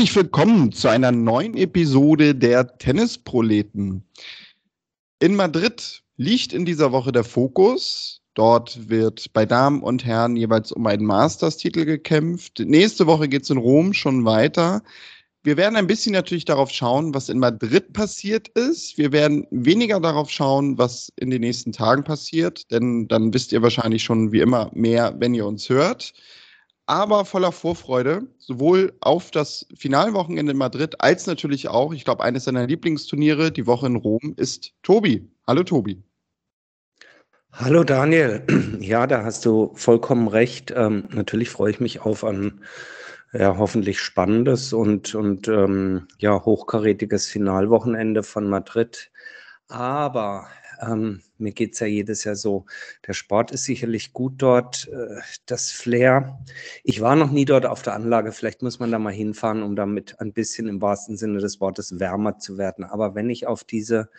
Herzlich willkommen zu einer neuen Episode der Tennisproleten. In Madrid liegt in dieser Woche der Fokus. Dort wird bei Damen und Herren jeweils um einen Masters-Titel gekämpft. Nächste Woche geht es in Rom schon weiter. Wir werden ein bisschen natürlich darauf schauen, was in Madrid passiert ist. Wir werden weniger darauf schauen, was in den nächsten Tagen passiert, denn dann wisst ihr wahrscheinlich schon wie immer mehr, wenn ihr uns hört aber voller Vorfreude, sowohl auf das Finalwochenende in Madrid als natürlich auch, ich glaube, eines seiner Lieblingsturniere, die Woche in Rom, ist Tobi. Hallo Tobi. Hallo Daniel. Ja, da hast du vollkommen recht. Ähm, natürlich freue ich mich auf ein ja, hoffentlich spannendes und, und ähm, ja, hochkarätiges Finalwochenende von Madrid. Aber ähm, mir geht es ja jedes Jahr so. Der Sport ist sicherlich gut dort. Äh, das Flair. Ich war noch nie dort auf der Anlage. Vielleicht muss man da mal hinfahren, um damit ein bisschen im wahrsten Sinne des Wortes wärmer zu werden. Aber wenn ich auf diese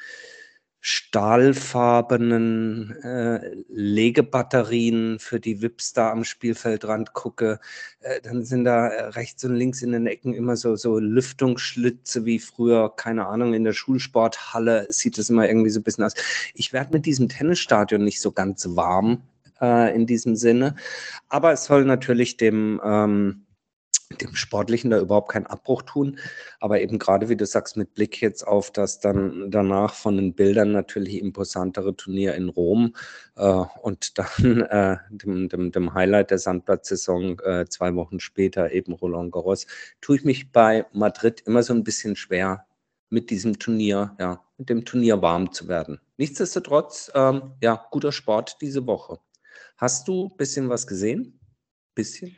stahlfarbenen äh, Legebatterien für die Vips da am Spielfeldrand gucke, äh, dann sind da äh, rechts und links in den Ecken immer so, so Lüftungsschlitze wie früher, keine Ahnung, in der Schulsporthalle sieht es immer irgendwie so ein bisschen aus. Ich werde mit diesem Tennisstadion nicht so ganz warm äh, in diesem Sinne, aber es soll natürlich dem ähm, dem Sportlichen da überhaupt keinen Abbruch tun. Aber eben gerade, wie du sagst, mit Blick jetzt auf das dann danach von den Bildern natürlich imposantere Turnier in Rom äh, und dann äh, dem, dem, dem, Highlight der Sandplatzsaison äh, zwei Wochen später eben Roland Garros, tue ich mich bei Madrid immer so ein bisschen schwer, mit diesem Turnier, ja, mit dem Turnier warm zu werden. Nichtsdestotrotz, ähm, ja, guter Sport diese Woche. Hast du ein bisschen was gesehen? Bisschen?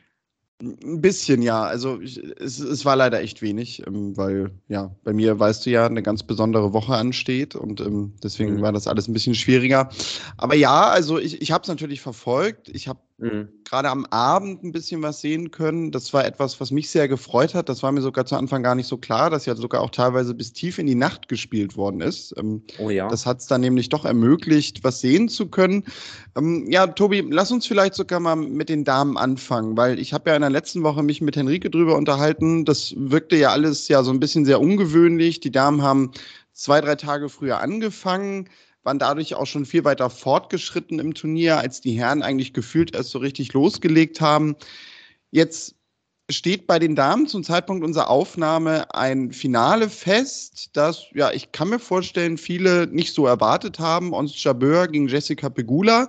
Ein bisschen, ja. Also ich, es, es war leider echt wenig, ähm, weil ja, bei mir weißt du ja, eine ganz besondere Woche ansteht und ähm, deswegen mhm. war das alles ein bisschen schwieriger. Aber ja, also ich, ich habe es natürlich verfolgt. Ich habe Mhm. Gerade am Abend ein bisschen was sehen können. Das war etwas, was mich sehr gefreut hat. Das war mir sogar zu Anfang gar nicht so klar, dass ja sogar auch teilweise bis tief in die Nacht gespielt worden ist. Ähm, oh ja. Das hat es dann nämlich doch ermöglicht, was sehen zu können. Ähm, ja, Tobi, lass uns vielleicht sogar mal mit den Damen anfangen, weil ich habe ja in der letzten Woche mich mit Henrike drüber unterhalten. Das wirkte ja alles ja so ein bisschen sehr ungewöhnlich. Die Damen haben zwei, drei Tage früher angefangen waren dadurch auch schon viel weiter fortgeschritten im Turnier, als die Herren eigentlich gefühlt erst so richtig losgelegt haben. Jetzt steht bei den Damen zum Zeitpunkt unserer Aufnahme ein Finale fest, das, ja, ich kann mir vorstellen, viele nicht so erwartet haben. Ons Jabeur gegen Jessica Pegula.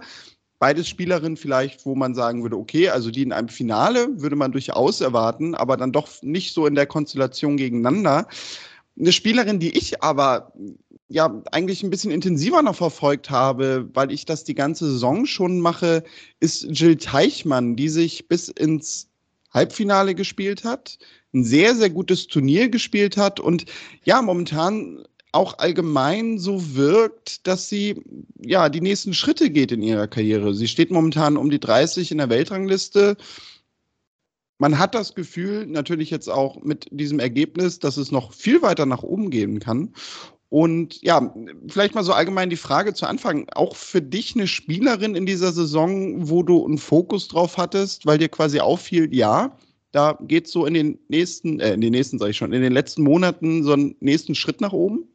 Beides Spielerinnen vielleicht, wo man sagen würde, okay, also die in einem Finale würde man durchaus erwarten, aber dann doch nicht so in der Konstellation gegeneinander. Eine Spielerin, die ich aber ja eigentlich ein bisschen intensiver noch verfolgt habe, weil ich das die ganze Saison schon mache, ist Jill Teichmann, die sich bis ins Halbfinale gespielt hat, ein sehr, sehr gutes Turnier gespielt hat und ja, momentan auch allgemein so wirkt, dass sie ja die nächsten Schritte geht in ihrer Karriere. Sie steht momentan um die 30 in der Weltrangliste. Man hat das Gefühl, natürlich jetzt auch mit diesem Ergebnis, dass es noch viel weiter nach oben gehen kann. Und ja, vielleicht mal so allgemein die Frage zu Anfang, auch für dich eine Spielerin in dieser Saison, wo du einen Fokus drauf hattest, weil dir quasi auffiel, ja, da geht so in den nächsten, äh, in den nächsten, sage ich schon, in den letzten Monaten so einen nächsten Schritt nach oben?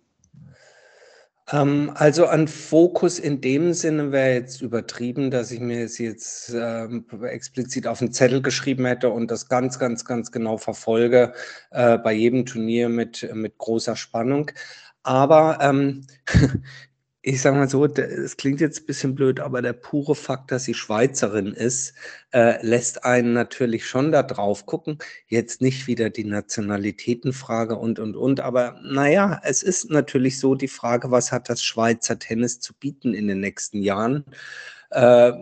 Ähm, also ein Fokus in dem Sinne wäre jetzt übertrieben, dass ich mir es jetzt ähm, explizit auf den Zettel geschrieben hätte und das ganz, ganz, ganz genau verfolge äh, bei jedem Turnier mit, mit großer Spannung. Aber ähm, ich sage mal so, es klingt jetzt ein bisschen blöd, aber der pure Fakt, dass sie Schweizerin ist, äh, lässt einen natürlich schon da drauf gucken. Jetzt nicht wieder die Nationalitätenfrage und, und, und. Aber naja, es ist natürlich so die Frage, was hat das Schweizer Tennis zu bieten in den nächsten Jahren? Äh,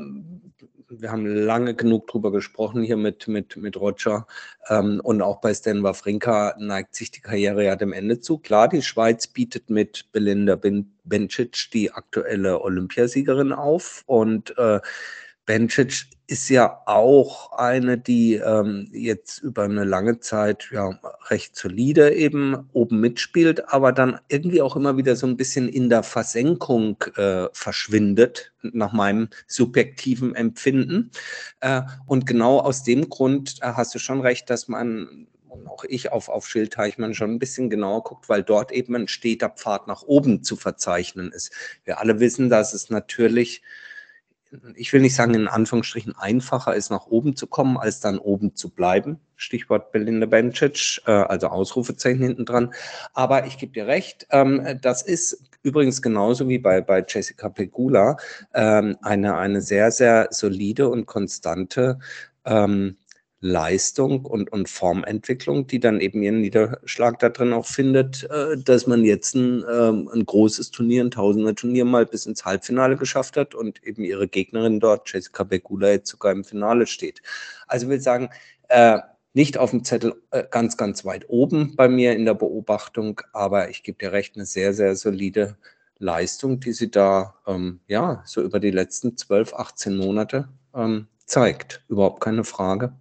wir haben lange genug drüber gesprochen hier mit, mit, mit Roger. Ähm, und auch bei Stan Wawrinka neigt sich die Karriere ja dem Ende zu. Klar, die Schweiz bietet mit Belinda Bencic die aktuelle Olympiasiegerin auf. Und äh, Bencic ist ja auch eine, die ähm, jetzt über eine lange Zeit ja recht solide eben oben mitspielt, aber dann irgendwie auch immer wieder so ein bisschen in der Versenkung äh, verschwindet, nach meinem subjektiven Empfinden. Äh, und genau aus dem Grund äh, hast du schon recht, dass man und auch ich auf, auf Schildteichmann schon ein bisschen genauer guckt, weil dort eben ein steter Pfad nach oben zu verzeichnen ist. Wir alle wissen, dass es natürlich ich will nicht sagen, in Anführungsstrichen einfacher ist, nach oben zu kommen, als dann oben zu bleiben. Stichwort Belinda Bencic, äh, also Ausrufezeichen hinten dran. Aber ich gebe dir recht, ähm, das ist übrigens genauso wie bei, bei Jessica Pegula ähm, eine, eine sehr, sehr solide und konstante ähm, Leistung und, und Formentwicklung, die dann eben ihren Niederschlag da drin auch findet, äh, dass man jetzt ein, ähm, ein großes Turnier, ein Tausender-Turnier mal bis ins Halbfinale geschafft hat und eben ihre Gegnerin dort, Jessica Begula, jetzt sogar im Finale steht. Also will sagen, äh, nicht auf dem Zettel äh, ganz, ganz weit oben bei mir in der Beobachtung, aber ich gebe dir recht, eine sehr, sehr solide Leistung, die sie da ähm, ja so über die letzten 12, 18 Monate ähm, zeigt. Überhaupt keine Frage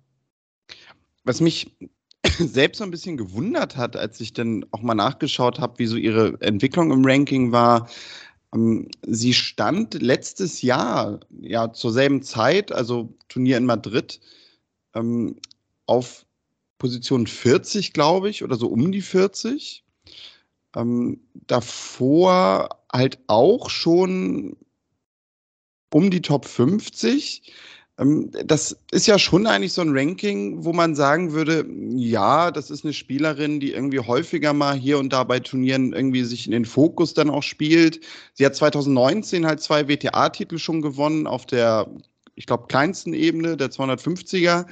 was mich selbst so ein bisschen gewundert hat, als ich dann auch mal nachgeschaut habe, wie so ihre Entwicklung im Ranking war. Ähm, sie stand letztes Jahr, ja, zur selben Zeit, also Turnier in Madrid, ähm, auf Position 40, glaube ich, oder so um die 40. Ähm, davor halt auch schon um die Top 50. Ähm, das ist ja schon eigentlich so ein Ranking, wo man sagen würde, ja, das ist eine Spielerin, die irgendwie häufiger mal hier und da bei Turnieren irgendwie sich in den Fokus dann auch spielt. Sie hat 2019 halt zwei WTA-Titel schon gewonnen auf der, ich glaube, kleinsten Ebene, der 250er.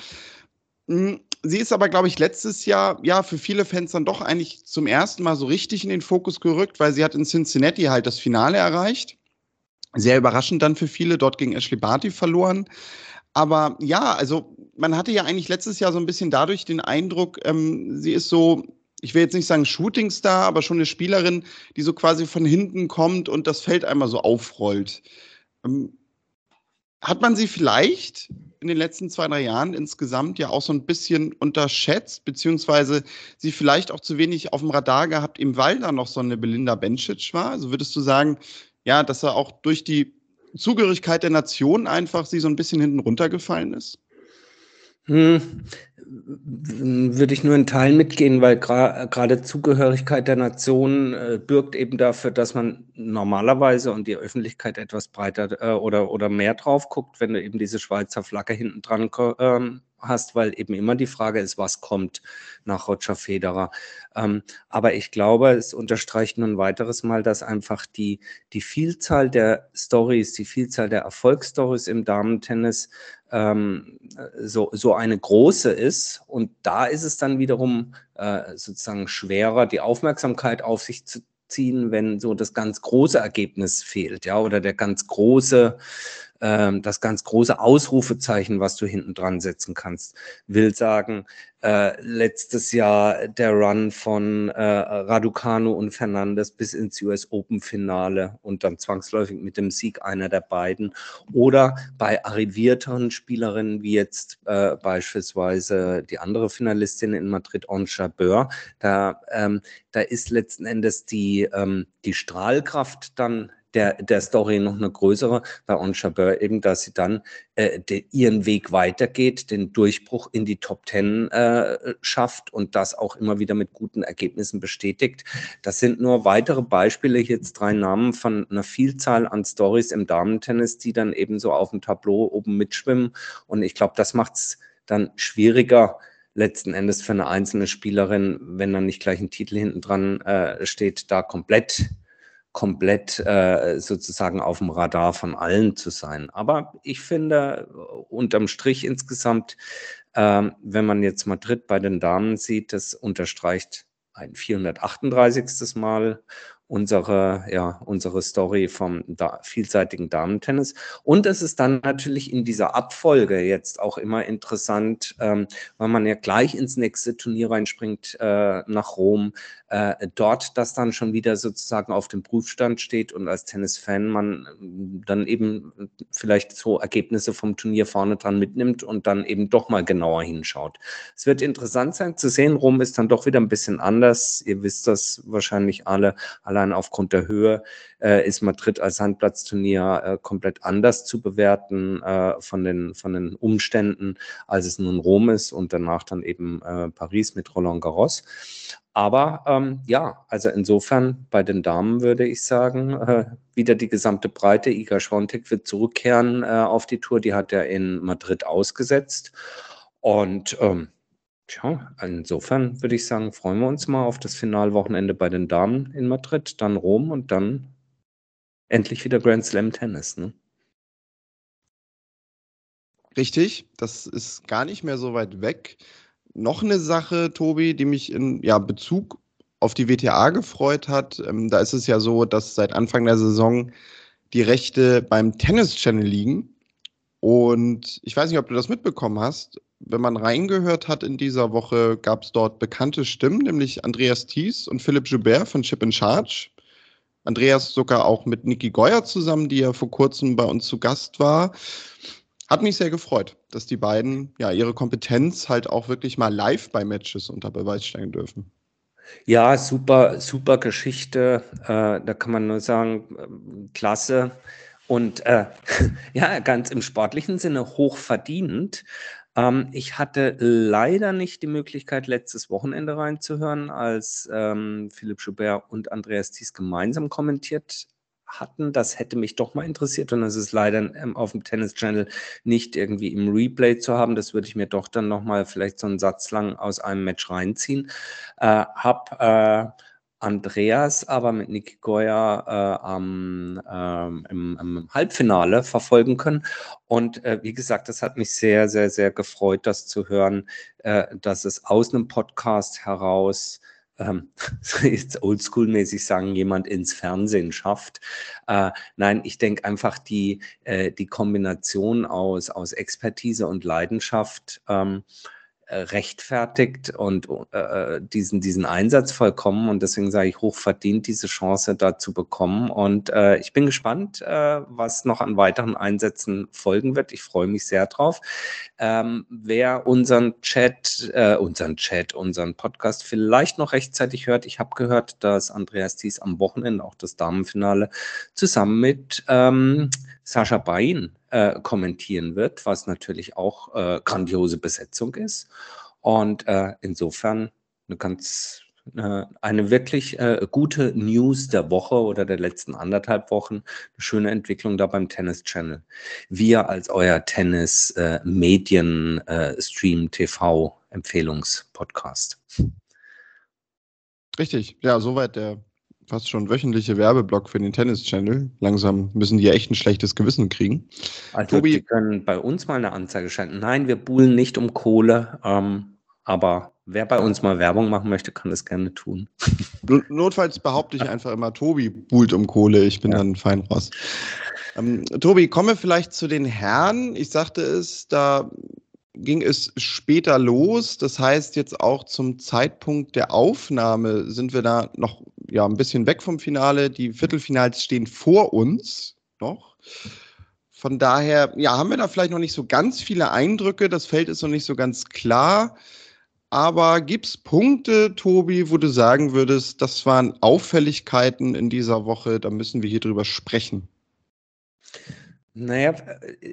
Hm, sie ist aber, glaube ich, letztes Jahr, ja, für viele Fans dann doch eigentlich zum ersten Mal so richtig in den Fokus gerückt, weil sie hat in Cincinnati halt das Finale erreicht. Sehr überraschend dann für viele, dort gegen Ashley Barty verloren. Aber ja, also man hatte ja eigentlich letztes Jahr so ein bisschen dadurch den Eindruck, ähm, sie ist so, ich will jetzt nicht sagen Shootingstar, aber schon eine Spielerin, die so quasi von hinten kommt und das Feld einmal so aufrollt. Ähm, hat man sie vielleicht in den letzten zwei, drei Jahren insgesamt ja auch so ein bisschen unterschätzt, beziehungsweise sie vielleicht auch zu wenig auf dem Radar gehabt, eben weil da noch so eine Belinda Bencic war? Also würdest du sagen, ja, dass er auch durch die Zugehörigkeit der Nation einfach sie so ein bisschen hinten runtergefallen ist? Hm, würde ich nur in Teilen mitgehen, weil gerade Zugehörigkeit der Nation äh, bürgt eben dafür, dass man normalerweise und die Öffentlichkeit etwas breiter äh, oder, oder mehr drauf guckt, wenn eben diese Schweizer Flagge hinten dran ähm, hast, weil eben immer die Frage ist, was kommt nach Roger Federer. Ähm, aber ich glaube, es unterstreicht nun ein weiteres Mal, dass einfach die, die Vielzahl der Stories, die Vielzahl der Erfolgsstories im Damentennis ähm, so, so eine große ist. Und da ist es dann wiederum äh, sozusagen schwerer, die Aufmerksamkeit auf sich zu ziehen, wenn so das ganz große Ergebnis fehlt, ja, oder der ganz große ähm, das ganz große Ausrufezeichen, was du hinten dran setzen kannst. Will sagen, äh, letztes Jahr der Run von äh, Raducanu und Fernandes bis ins US Open Finale und dann zwangsläufig mit dem Sieg einer der beiden. Oder bei arrivierteren Spielerinnen wie jetzt äh, beispielsweise die andere Finalistin in Madrid, On Beur, da, ähm, da ist letzten Endes die, ähm, die Strahlkraft dann der, der Story noch eine größere bei On Chabert, eben, dass sie dann äh, de, ihren Weg weitergeht, den Durchbruch in die Top Ten äh, schafft und das auch immer wieder mit guten Ergebnissen bestätigt. Das sind nur weitere Beispiele, jetzt drei Namen von einer Vielzahl an Stories im Damentennis, die dann eben so auf dem Tableau oben mitschwimmen. Und ich glaube, das macht es dann schwieriger, letzten Endes für eine einzelne Spielerin, wenn dann nicht gleich ein Titel hinten dran äh, steht, da komplett komplett äh, sozusagen auf dem Radar von allen zu sein. Aber ich finde unterm Strich insgesamt, äh, wenn man jetzt Madrid bei den Damen sieht, das unterstreicht ein 438. Mal unsere, ja, unsere Story vom da vielseitigen Damentennis. Und es ist dann natürlich in dieser Abfolge jetzt auch immer interessant, ähm, weil man ja gleich ins nächste Turnier reinspringt äh, nach Rom, äh, dort das dann schon wieder sozusagen auf dem Prüfstand steht und als Tennisfan man ähm, dann eben vielleicht so Ergebnisse vom Turnier vorne dran mitnimmt und dann eben doch mal genauer hinschaut. Es wird interessant sein zu sehen, Rom ist dann doch wieder ein bisschen anders. Ihr wisst das wahrscheinlich alle. Allein aufgrund der Höhe äh, ist Madrid als Handplatzturnier äh, komplett anders zu bewerten äh, von, den, von den Umständen, als es nun Rom ist und danach dann eben äh, Paris mit Roland Garros. Aber ähm, ja, also insofern bei den Damen würde ich sagen, äh, wieder die gesamte Breite. Iga Schwontek wird zurückkehren äh, auf die Tour. Die hat er in Madrid ausgesetzt. Und ähm, Tja, insofern würde ich sagen, freuen wir uns mal auf das Finalwochenende bei den Damen in Madrid, dann Rom und dann endlich wieder Grand Slam Tennis. Ne? Richtig, das ist gar nicht mehr so weit weg. Noch eine Sache, Tobi, die mich in ja, Bezug auf die WTA gefreut hat. Ähm, da ist es ja so, dass seit Anfang der Saison die Rechte beim Tennis Channel liegen. Und ich weiß nicht, ob du das mitbekommen hast. Wenn man reingehört hat in dieser Woche, gab es dort bekannte Stimmen, nämlich Andreas Thies und Philipp Joubert von Chip in Charge. Andreas sogar auch mit Niki Geuer zusammen, die ja vor kurzem bei uns zu Gast war. Hat mich sehr gefreut, dass die beiden ja ihre Kompetenz halt auch wirklich mal live bei Matches unter Beweis stellen dürfen. Ja, super, super Geschichte. Äh, da kann man nur sagen, äh, klasse. Und äh, ja, ganz im sportlichen Sinne hochverdient. Ähm, ich hatte leider nicht die Möglichkeit, letztes Wochenende reinzuhören, als ähm, Philipp Schubert und Andreas Thies gemeinsam kommentiert hatten. Das hätte mich doch mal interessiert und das ist leider ähm, auf dem Tennis Channel nicht irgendwie im Replay zu haben. Das würde ich mir doch dann nochmal vielleicht so einen Satz lang aus einem Match reinziehen. Äh, hab äh, Andreas aber mit Niki Goya äh, am, ähm, im, im, Halbfinale verfolgen können. Und äh, wie gesagt, das hat mich sehr, sehr, sehr gefreut, das zu hören, äh, dass es aus einem Podcast heraus ähm, jetzt oldschool-mäßig sagen, jemand ins Fernsehen schafft. Äh, nein, ich denke einfach die, äh, die Kombination aus, aus Expertise und Leidenschaft ähm, äh, rechtfertigt und äh, diesen, diesen Einsatz vollkommen. Und deswegen sage ich, hochverdient diese Chance da zu bekommen. Und äh, ich bin gespannt, äh, was noch an weiteren Einsätzen folgen wird. Ich freue mich sehr drauf. Ähm, wer unseren Chat, äh, unseren Chat, unseren Podcast vielleicht noch rechtzeitig hört, ich habe gehört, dass Andreas Thies am Wochenende auch das Damenfinale zusammen mit ähm, Sascha Bain äh, kommentieren wird, was natürlich auch äh, grandiose Besetzung ist. Und äh, insofern eine ganz äh, eine wirklich äh, gute News der Woche oder der letzten anderthalb Wochen. Eine schöne Entwicklung da beim Tennis Channel. Wir als euer Tennis äh, Medien Stream TV Empfehlungspodcast. Richtig, ja, soweit der fast schon wöchentliche Werbeblock für den Tennis-Channel. Langsam müssen die ja echt ein schlechtes Gewissen kriegen. Also Tobi, die können bei uns mal eine Anzeige schalten. Nein, wir buhlen nicht um Kohle, ähm, aber wer bei uns mal Werbung machen möchte, kann das gerne tun. Notfalls behaupte ich einfach immer, Tobi buhlt um Kohle, ich bin ja. dann fein raus. Ähm, Tobi, kommen wir vielleicht zu den Herren. Ich sagte es, da ging es später los. Das heißt, jetzt auch zum Zeitpunkt der Aufnahme sind wir da noch ja, ein bisschen weg vom Finale. Die Viertelfinals stehen vor uns noch. Von daher, ja, haben wir da vielleicht noch nicht so ganz viele Eindrücke. Das Feld ist noch nicht so ganz klar. Aber gibt es Punkte, Tobi, wo du sagen würdest, das waren Auffälligkeiten in dieser Woche, da müssen wir hier drüber sprechen? Naja,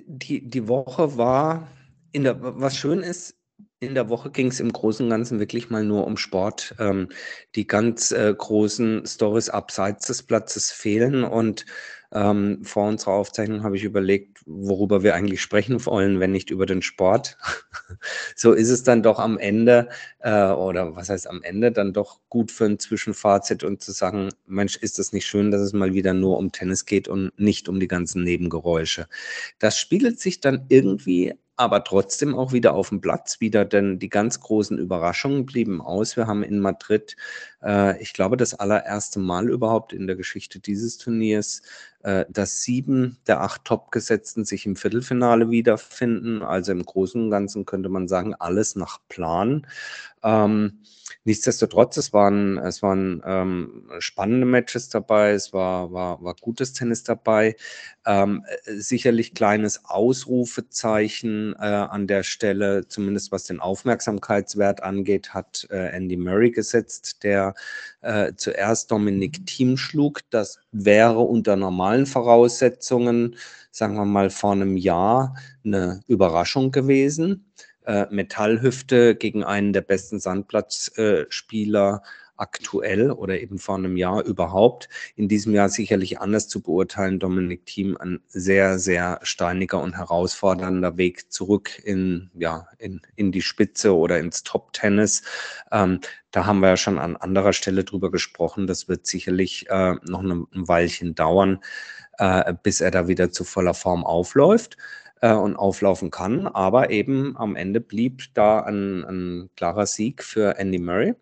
die, die Woche war, in der, was schön ist, in der Woche ging es im Großen und Ganzen wirklich mal nur um Sport. Ähm, die ganz äh, großen Stories abseits des Platzes fehlen und ähm, vor unserer Aufzeichnung habe ich überlegt, worüber wir eigentlich sprechen wollen, wenn nicht über den Sport. so ist es dann doch am Ende, äh, oder was heißt am Ende, dann doch gut für ein Zwischenfazit und zu sagen, Mensch, ist das nicht schön, dass es mal wieder nur um Tennis geht und nicht um die ganzen Nebengeräusche. Das spiegelt sich dann irgendwie aber trotzdem auch wieder auf dem Platz wieder, denn die ganz großen Überraschungen blieben aus. Wir haben in Madrid, äh, ich glaube, das allererste Mal überhaupt in der Geschichte dieses Turniers, dass sieben der acht Topgesetzten sich im Viertelfinale wiederfinden. Also im Großen und Ganzen könnte man sagen, alles nach Plan. Ähm, Nichtsdestotrotz, es waren, es waren ähm, spannende Matches dabei, es war, war, war gutes Tennis dabei. Ähm, äh, sicherlich kleines Ausrufezeichen äh, an der Stelle, zumindest was den Aufmerksamkeitswert angeht, hat äh, Andy Murray gesetzt, der er äh, zuerst Dominik Thiem schlug. Das wäre unter normalen Voraussetzungen, sagen wir mal vor einem Jahr, eine Überraschung gewesen. Äh, Metallhüfte gegen einen der besten Sandplatzspieler aktuell oder eben vor einem Jahr überhaupt. In diesem Jahr sicherlich anders zu beurteilen. Dominik Thiem ein sehr, sehr steiniger und herausfordernder Weg zurück in, ja, in, in die Spitze oder ins Top-Tennis. Ähm, da haben wir ja schon an anderer Stelle drüber gesprochen. Das wird sicherlich äh, noch ein, ein Weilchen dauern, äh, bis er da wieder zu voller Form aufläuft äh, und auflaufen kann. Aber eben am Ende blieb da ein, ein klarer Sieg für Andy Murray.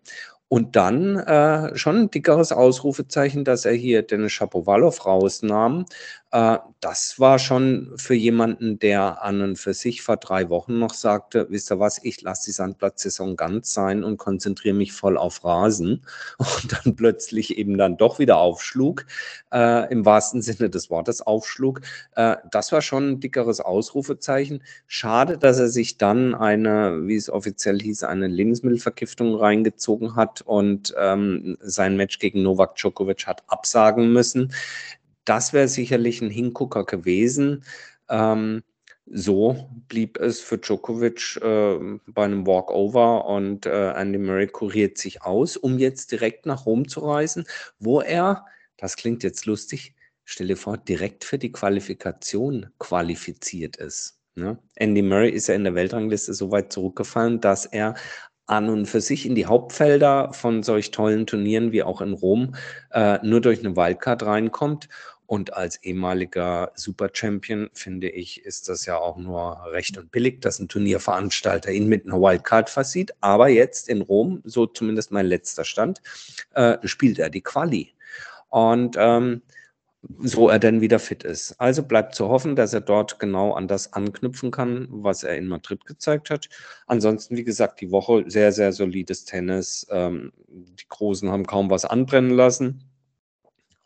Und dann äh, schon ein dickeres Ausrufezeichen, dass er hier Dennis Shapovalov rausnahm. Äh, das war schon für jemanden, der an und für sich vor drei Wochen noch sagte, wisst ihr was, ich lasse die Sandplatzsaison ganz sein und konzentriere mich voll auf Rasen. Und dann plötzlich eben dann doch wieder aufschlug, äh, im wahrsten Sinne des Wortes aufschlug. Äh, das war schon ein dickeres Ausrufezeichen. Schade, dass er sich dann eine, wie es offiziell hieß, eine Lebensmittelvergiftung reingezogen hat und ähm, sein Match gegen Novak Djokovic hat absagen müssen das wäre sicherlich ein Hingucker gewesen. Ähm, so blieb es für Djokovic äh, bei einem Walkover und äh, Andy Murray kuriert sich aus, um jetzt direkt nach Rom zu reisen, wo er, das klingt jetzt lustig, stell dir vor, direkt für die Qualifikation qualifiziert ist. Ne? Andy Murray ist ja in der Weltrangliste so weit zurückgefallen, dass er an und für sich in die Hauptfelder von solch tollen Turnieren wie auch in Rom äh, nur durch eine Wildcard reinkommt. Und als ehemaliger Super-Champion finde ich, ist das ja auch nur recht und billig, dass ein Turnierveranstalter ihn mit einer Wildcard versieht. Aber jetzt in Rom, so zumindest mein letzter Stand, äh, spielt er die Quali. Und ähm, so er denn wieder fit ist. Also bleibt zu hoffen, dass er dort genau an das anknüpfen kann, was er in Madrid gezeigt hat. Ansonsten, wie gesagt, die Woche sehr, sehr solides Tennis. Ähm, die Großen haben kaum was anbrennen lassen.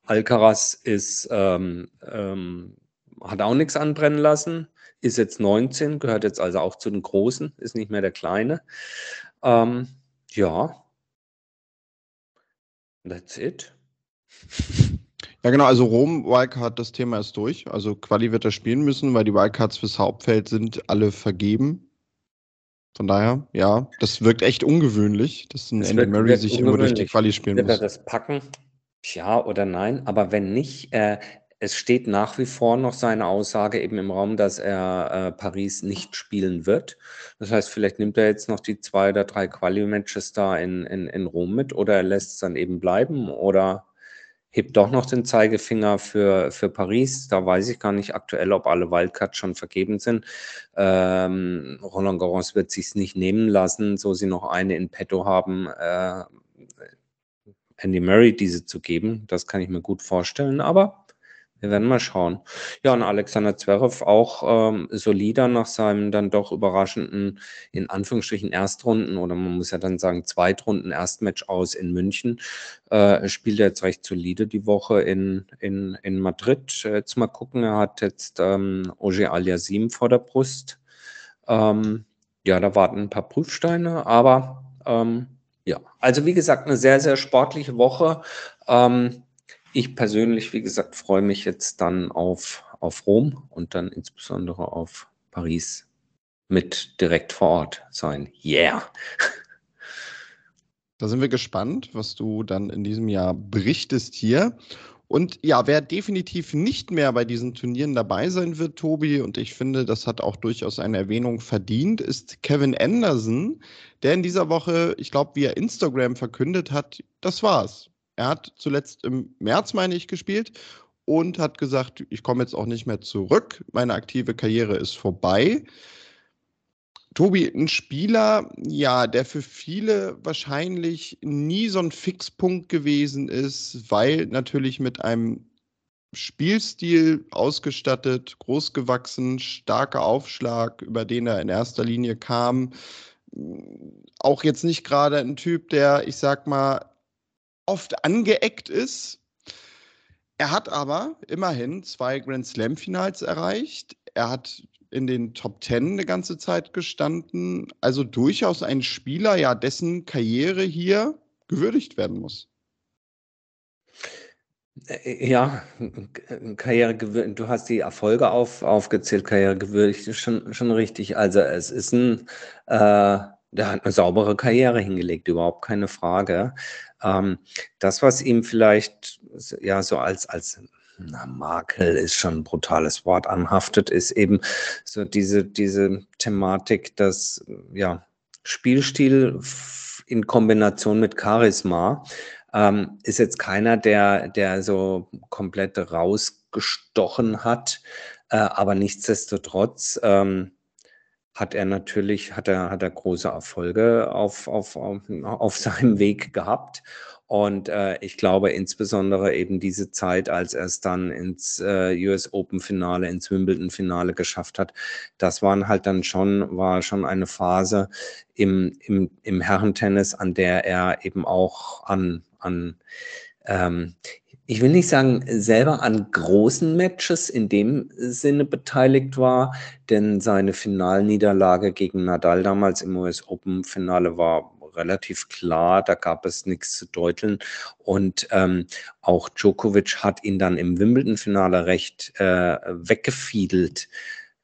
Alcaraz ist, ähm, ähm, hat auch nichts anbrennen lassen, ist jetzt 19, gehört jetzt also auch zu den Großen, ist nicht mehr der Kleine. Ähm, ja, that's it. Ja, genau, also Rom, Wildcard, das Thema ist durch. Also Quali wird er spielen müssen, weil die Wildcards fürs Hauptfeld sind alle vergeben. Von daher, ja, das wirkt echt ungewöhnlich, dass ein Andy Murray sich immer durch die Quali spielen wird muss. Wird er das packen? Ja oder nein, aber wenn nicht, äh, es steht nach wie vor noch seine Aussage eben im Raum, dass er äh, Paris nicht spielen wird. Das heißt, vielleicht nimmt er jetzt noch die zwei oder drei Quali-Matches da in, in, in Rom mit oder er lässt es dann eben bleiben oder hebt doch noch den Zeigefinger für, für Paris. Da weiß ich gar nicht aktuell, ob alle Wildcards schon vergeben sind. Ähm, Roland Garros wird sich nicht nehmen lassen, so sie noch eine in petto haben. Äh, Andy Murray diese zu geben. Das kann ich mir gut vorstellen, aber wir werden mal schauen. Ja, und Alexander Zverev auch ähm, solider nach seinem dann doch überraschenden, in Anführungsstrichen, Erstrunden oder man muss ja dann sagen Zweitrunden Erstmatch aus in München. Äh, spielt er jetzt recht solide die Woche in, in, in Madrid. Jetzt mal gucken, er hat jetzt ähm, Oje Aliasim vor der Brust. Ähm, ja, da warten ein paar Prüfsteine, aber ähm, ja, also wie gesagt, eine sehr, sehr sportliche Woche. Ähm, ich persönlich, wie gesagt, freue mich jetzt dann auf, auf Rom und dann insbesondere auf Paris mit direkt vor Ort sein. Yeah! Da sind wir gespannt, was du dann in diesem Jahr berichtest hier. Und ja, wer definitiv nicht mehr bei diesen Turnieren dabei sein wird, Tobi, und ich finde, das hat auch durchaus eine Erwähnung verdient, ist Kevin Anderson, der in dieser Woche, ich glaube, via Instagram verkündet hat, das war's. Er hat zuletzt im März, meine ich, gespielt und hat gesagt, ich komme jetzt auch nicht mehr zurück, meine aktive Karriere ist vorbei. Tobi, ein Spieler, ja, der für viele wahrscheinlich nie so ein Fixpunkt gewesen ist, weil natürlich mit einem Spielstil ausgestattet, großgewachsen, starker Aufschlag, über den er in erster Linie kam. Auch jetzt nicht gerade ein Typ, der, ich sag mal, oft angeeckt ist. Er hat aber immerhin zwei Grand Slam-Finals erreicht. Er hat in den Top Ten eine ganze Zeit gestanden. Also durchaus ein Spieler, ja, dessen Karriere hier gewürdigt werden muss. Äh, ja, Karriere du hast die Erfolge auf, aufgezählt, Karriere gewürdigt, schon, schon richtig. Also es ist ein, äh, der hat eine saubere Karriere hingelegt, überhaupt keine Frage. Ähm, das, was ihm vielleicht ja so als, als na, Makel ist schon ein brutales Wort anhaftet, ist eben so diese, diese Thematik, dass ja Spielstil in Kombination mit Charisma ähm, ist jetzt keiner, der, der so komplett rausgestochen hat, äh, aber nichtsdestotrotz ähm, hat er natürlich, hat er, hat er große Erfolge auf, auf, auf, auf seinem Weg gehabt. Und äh, ich glaube insbesondere eben diese Zeit, als er es dann ins äh, US Open Finale, ins Wimbledon Finale geschafft hat, das waren halt dann schon, war schon eine Phase im, im, im Herrentennis, an der er eben auch an, an ähm, ich will nicht sagen, selber an großen Matches in dem Sinne beteiligt war, denn seine Finalniederlage gegen Nadal damals im US Open Finale war relativ klar, da gab es nichts zu deuteln. Und ähm, auch Djokovic hat ihn dann im Wimbledon-Finale recht äh, weggefiedelt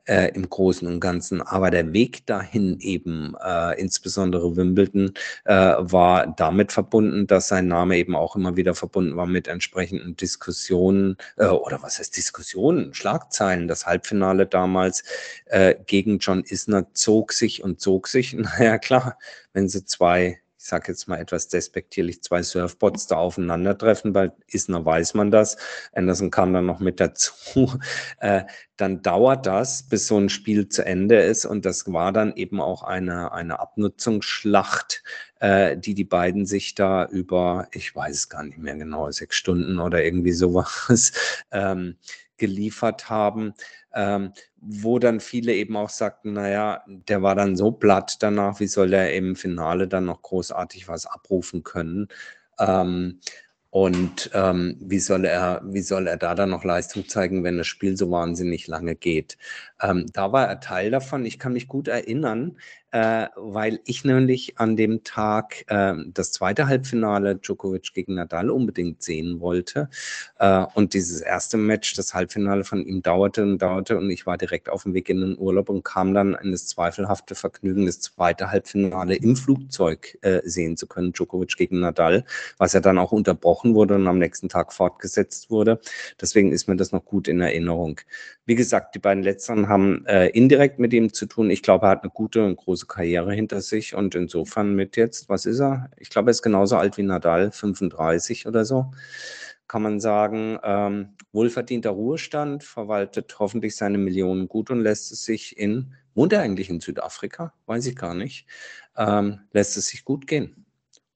äh, im Großen und Ganzen. Aber der Weg dahin eben, äh, insbesondere Wimbledon, äh, war damit verbunden, dass sein Name eben auch immer wieder verbunden war mit entsprechenden Diskussionen äh, oder was heißt Diskussionen, Schlagzeilen. Das Halbfinale damals äh, gegen John Isner zog sich und zog sich. Naja, klar, wenn sie zwei ich sage jetzt mal etwas despektierlich, zwei Surfboards da aufeinandertreffen, bei Isner weiß man das, Anderson kam dann noch mit dazu, äh, dann dauert das, bis so ein Spiel zu Ende ist. Und das war dann eben auch eine, eine Abnutzungsschlacht, äh, die die beiden sich da über, ich weiß es gar nicht mehr genau, sechs Stunden oder irgendwie sowas ähm, geliefert haben ähm, wo dann viele eben auch sagten, naja, der war dann so platt danach, wie soll er im Finale dann noch großartig was abrufen können? Ähm, und ähm, wie, soll er, wie soll er da dann noch Leistung zeigen, wenn das Spiel so wahnsinnig lange geht? Ähm, da war er Teil davon. Ich kann mich gut erinnern, äh, weil ich nämlich an dem Tag äh, das zweite Halbfinale Djokovic gegen Nadal unbedingt sehen wollte. Äh, und dieses erste Match, das Halbfinale von ihm dauerte und dauerte und ich war direkt auf dem Weg in den Urlaub und kam dann in das zweifelhafte Vergnügen, das zweite Halbfinale im Flugzeug äh, sehen zu können, Djokovic gegen Nadal, was ja dann auch unterbrochen wurde und am nächsten Tag fortgesetzt wurde. Deswegen ist mir das noch gut in Erinnerung. Wie gesagt, die beiden letzteren haben äh, indirekt mit ihm zu tun. Ich glaube, er hat eine gute und große Karriere hinter sich und insofern mit jetzt, was ist er? Ich glaube, er ist genauso alt wie Nadal, 35 oder so. Kann man sagen, ähm, wohlverdienter Ruhestand, verwaltet hoffentlich seine Millionen gut und lässt es sich in, wohnt er eigentlich in Südafrika? Weiß ich gar nicht. Ähm, lässt es sich gut gehen.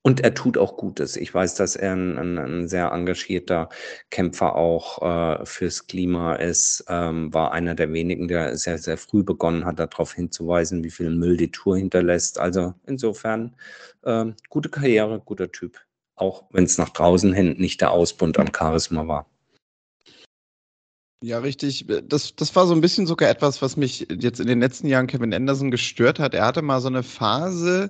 Und er tut auch Gutes. Ich weiß, dass er ein, ein, ein sehr engagierter Kämpfer auch äh, fürs Klima ist. Ähm, war einer der wenigen, der sehr, sehr früh begonnen hat, darauf hinzuweisen, wie viel Müll die Tour hinterlässt. Also insofern äh, gute Karriere, guter Typ. Auch wenn es nach draußen hin nicht der Ausbund am Charisma war. Ja, richtig. Das, das war so ein bisschen sogar etwas, was mich jetzt in den letzten Jahren Kevin Anderson gestört hat. Er hatte mal so eine Phase,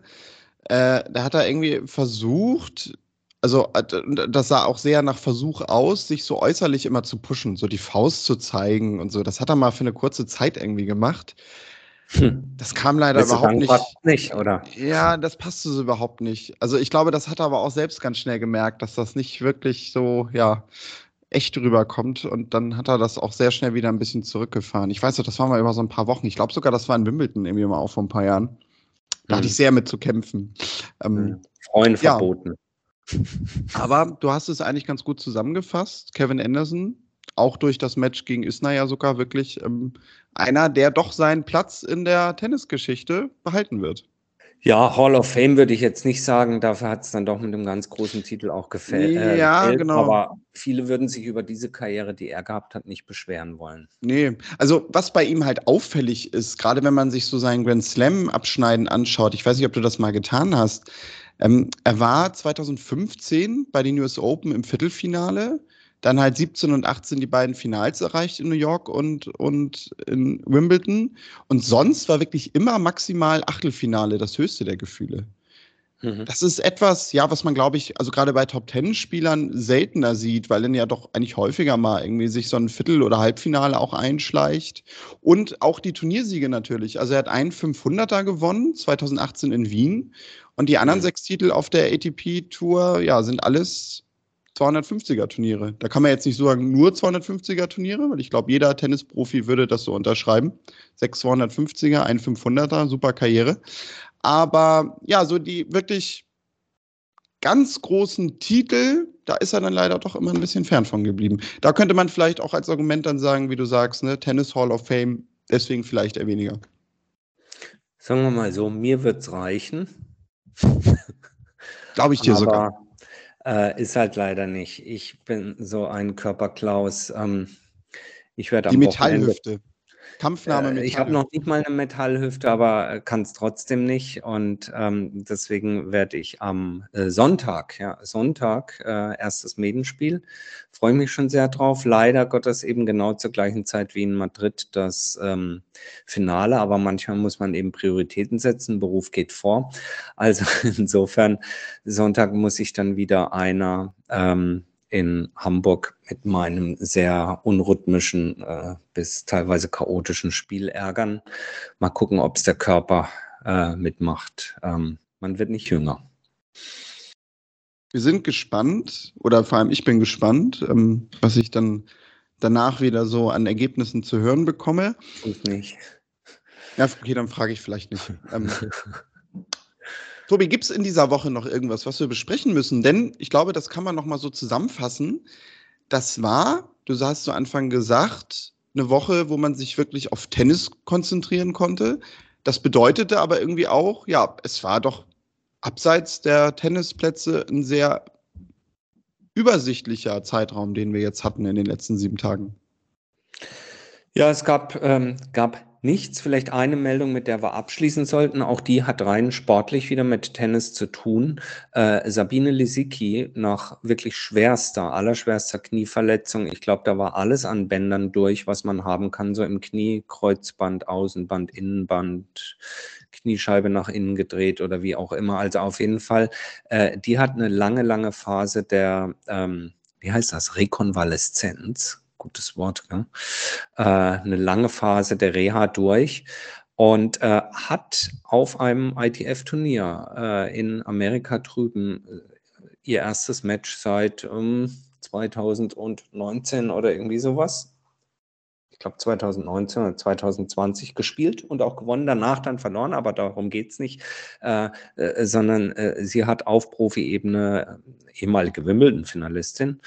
äh, da hat er irgendwie versucht, also äh, das sah auch sehr nach Versuch aus, sich so äußerlich immer zu pushen, so die Faust zu zeigen und so. Das hat er mal für eine kurze Zeit irgendwie gemacht. Hm. Das kam leider Willst überhaupt nicht. nicht, oder? Ja, das passte so überhaupt nicht. Also ich glaube, das hat er aber auch selbst ganz schnell gemerkt, dass das nicht wirklich so, ja, echt rüberkommt. Und dann hat er das auch sehr schnell wieder ein bisschen zurückgefahren. Ich weiß noch, das war mal über so ein paar Wochen. Ich glaube sogar, das war in Wimbledon irgendwie mal auch vor ein paar Jahren. Da hatte ich mhm. sehr mit zu kämpfen. Ähm, mhm. Freuen ja. verboten. Aber du hast es eigentlich ganz gut zusammengefasst. Kevin Anderson, auch durch das Match gegen Isner ja sogar wirklich ähm, einer, der doch seinen Platz in der Tennisgeschichte behalten wird. Ja, Hall of Fame würde ich jetzt nicht sagen, dafür hat es dann doch mit einem ganz großen Titel auch gefällt. Äh, ja, gefällt. genau. Aber viele würden sich über diese Karriere, die er gehabt hat, nicht beschweren wollen. Nee, also was bei ihm halt auffällig ist, gerade wenn man sich so seinen Grand Slam-Abschneiden anschaut, ich weiß nicht, ob du das mal getan hast, ähm, er war 2015 bei den US Open im Viertelfinale dann halt 17 und 18 die beiden Finals erreicht in New York und, und in Wimbledon. Und sonst war wirklich immer maximal Achtelfinale das höchste der Gefühle. Mhm. Das ist etwas, ja, was man, glaube ich, also gerade bei Top Ten-Spielern seltener sieht, weil dann ja doch eigentlich häufiger mal irgendwie sich so ein Viertel- oder Halbfinale auch einschleicht. Und auch die Turniersiege natürlich. Also er hat einen 500er gewonnen, 2018 in Wien. Und die anderen mhm. sechs Titel auf der ATP-Tour, ja, sind alles 250er Turniere. Da kann man jetzt nicht sagen, nur 250er Turniere, weil ich glaube, jeder Tennisprofi würde das so unterschreiben. Sechs 250er, ein 500er, super Karriere. Aber ja, so die wirklich ganz großen Titel, da ist er dann leider doch immer ein bisschen fern von geblieben. Da könnte man vielleicht auch als Argument dann sagen, wie du sagst, ne, Tennis Hall of Fame, deswegen vielleicht eher weniger. Sagen wir mal so, mir wird es reichen. Glaube ich dir Aber, sogar. Äh, ist halt leider nicht. Ich bin so ein Körperklaus. Ähm, ich werde Die Metallhüfte. Wochenende Kampfnahme mit. Äh, ich habe noch nicht mal eine Metallhüfte, aber äh, kann es trotzdem nicht. Und ähm, deswegen werde ich am äh, Sonntag, ja, Sonntag, äh, erstes Medenspiel. Freue mich schon sehr drauf. Leider Gottes eben genau zur gleichen Zeit wie in Madrid das ähm, Finale, aber manchmal muss man eben Prioritäten setzen. Beruf geht vor. Also insofern, Sonntag muss ich dann wieder einer. Ähm, in Hamburg mit meinem sehr unrhythmischen äh, bis teilweise chaotischen Spiel ärgern. Mal gucken, ob es der Körper äh, mitmacht. Ähm, man wird nicht jünger. Wir sind gespannt, oder vor allem ich bin gespannt, ähm, was ich dann danach wieder so an Ergebnissen zu hören bekomme. Ich nicht. Ja, okay, dann frage ich vielleicht nicht. Ähm, Tobi, gibt es in dieser Woche noch irgendwas, was wir besprechen müssen? Denn ich glaube, das kann man noch mal so zusammenfassen. Das war, du hast zu Anfang gesagt, eine Woche, wo man sich wirklich auf Tennis konzentrieren konnte. Das bedeutete aber irgendwie auch, ja, es war doch abseits der Tennisplätze ein sehr übersichtlicher Zeitraum, den wir jetzt hatten in den letzten sieben Tagen. Ja, es gab, ähm, gab nichts. Vielleicht eine Meldung, mit der wir abschließen sollten. Auch die hat rein sportlich wieder mit Tennis zu tun. Äh, Sabine Lisicki nach wirklich schwerster, allerschwerster Knieverletzung. Ich glaube, da war alles an Bändern durch, was man haben kann. So im Knie, Kreuzband, Außenband, Innenband, Kniescheibe nach innen gedreht oder wie auch immer. Also auf jeden Fall, äh, die hat eine lange, lange Phase der, ähm, wie heißt das, Rekonvaleszenz gutes Wort, äh, eine lange Phase der Reha durch und äh, hat auf einem ITF-Turnier äh, in Amerika drüben äh, ihr erstes Match seit ähm, 2019 oder irgendwie sowas. Ich glaube 2019 oder 2020 gespielt und auch gewonnen, danach dann verloren, aber darum geht es nicht, äh, äh, sondern sie hat auf Profi-Ebene ehemalige Wimbledon-Finalistin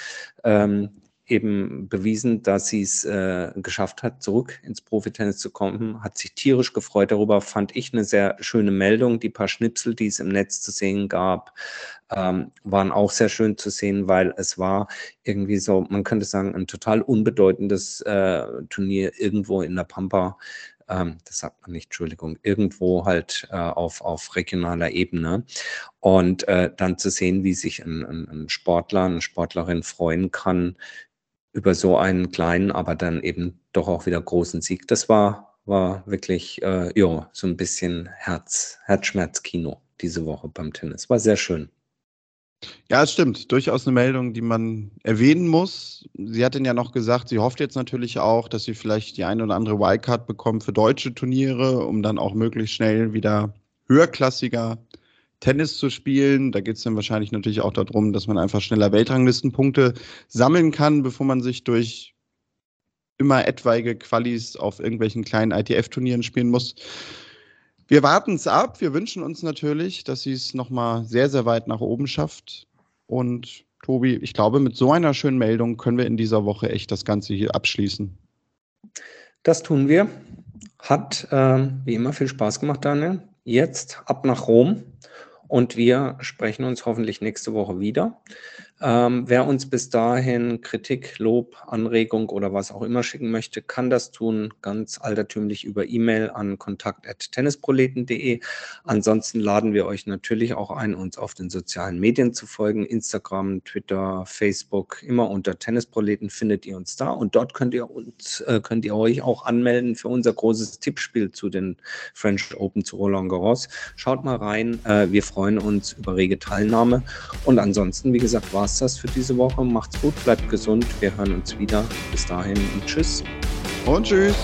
ähm, eben bewiesen, dass sie es äh, geschafft hat, zurück ins Profitennis zu kommen, hat sich tierisch gefreut darüber, fand ich eine sehr schöne Meldung. Die paar Schnipsel, die es im Netz zu sehen gab, ähm, waren auch sehr schön zu sehen, weil es war irgendwie so, man könnte sagen, ein total unbedeutendes äh, Turnier irgendwo in der Pampa. Ähm, das sagt man nicht, Entschuldigung, irgendwo halt äh, auf, auf regionaler Ebene. Und äh, dann zu sehen, wie sich ein, ein, ein Sportler, eine Sportlerin freuen kann über so einen kleinen, aber dann eben doch auch wieder großen Sieg. Das war, war wirklich, äh, ja, so ein bisschen Herz, Herzschmerzkino diese Woche beim Tennis. War sehr schön. Ja, es stimmt. Durchaus eine Meldung, die man erwähnen muss. Sie hat ja noch gesagt, sie hofft jetzt natürlich auch, dass sie vielleicht die eine oder andere Wildcard bekommt für deutsche Turniere, um dann auch möglichst schnell wieder höherklassiger Tennis zu spielen. Da geht es dann wahrscheinlich natürlich auch darum, dass man einfach schneller Weltranglistenpunkte sammeln kann, bevor man sich durch immer etwaige Qualis auf irgendwelchen kleinen ITF-Turnieren spielen muss. Wir warten es ab. Wir wünschen uns natürlich, dass sie es nochmal sehr, sehr weit nach oben schafft. Und Tobi, ich glaube, mit so einer schönen Meldung können wir in dieser Woche echt das Ganze hier abschließen. Das tun wir. Hat äh, wie immer viel Spaß gemacht, Daniel. Jetzt ab nach Rom und wir sprechen uns hoffentlich nächste Woche wieder. Ähm, wer uns bis dahin Kritik, Lob, Anregung oder was auch immer schicken möchte, kann das tun, ganz altertümlich über E-Mail an kontakt.tennisproleten.de. Ansonsten laden wir euch natürlich auch ein, uns auf den sozialen Medien zu folgen. Instagram, Twitter, Facebook, immer unter Tennisproleten findet ihr uns da. Und dort könnt ihr uns, äh, könnt ihr euch auch anmelden für unser großes Tippspiel zu den French Open zu Roland Garros. Schaut mal rein. Äh, wir freuen uns über rege Teilnahme. Und ansonsten, wie gesagt, war es das für diese Woche. Macht's gut, bleibt gesund. Wir hören uns wieder. Bis dahin und tschüss. Und tschüss.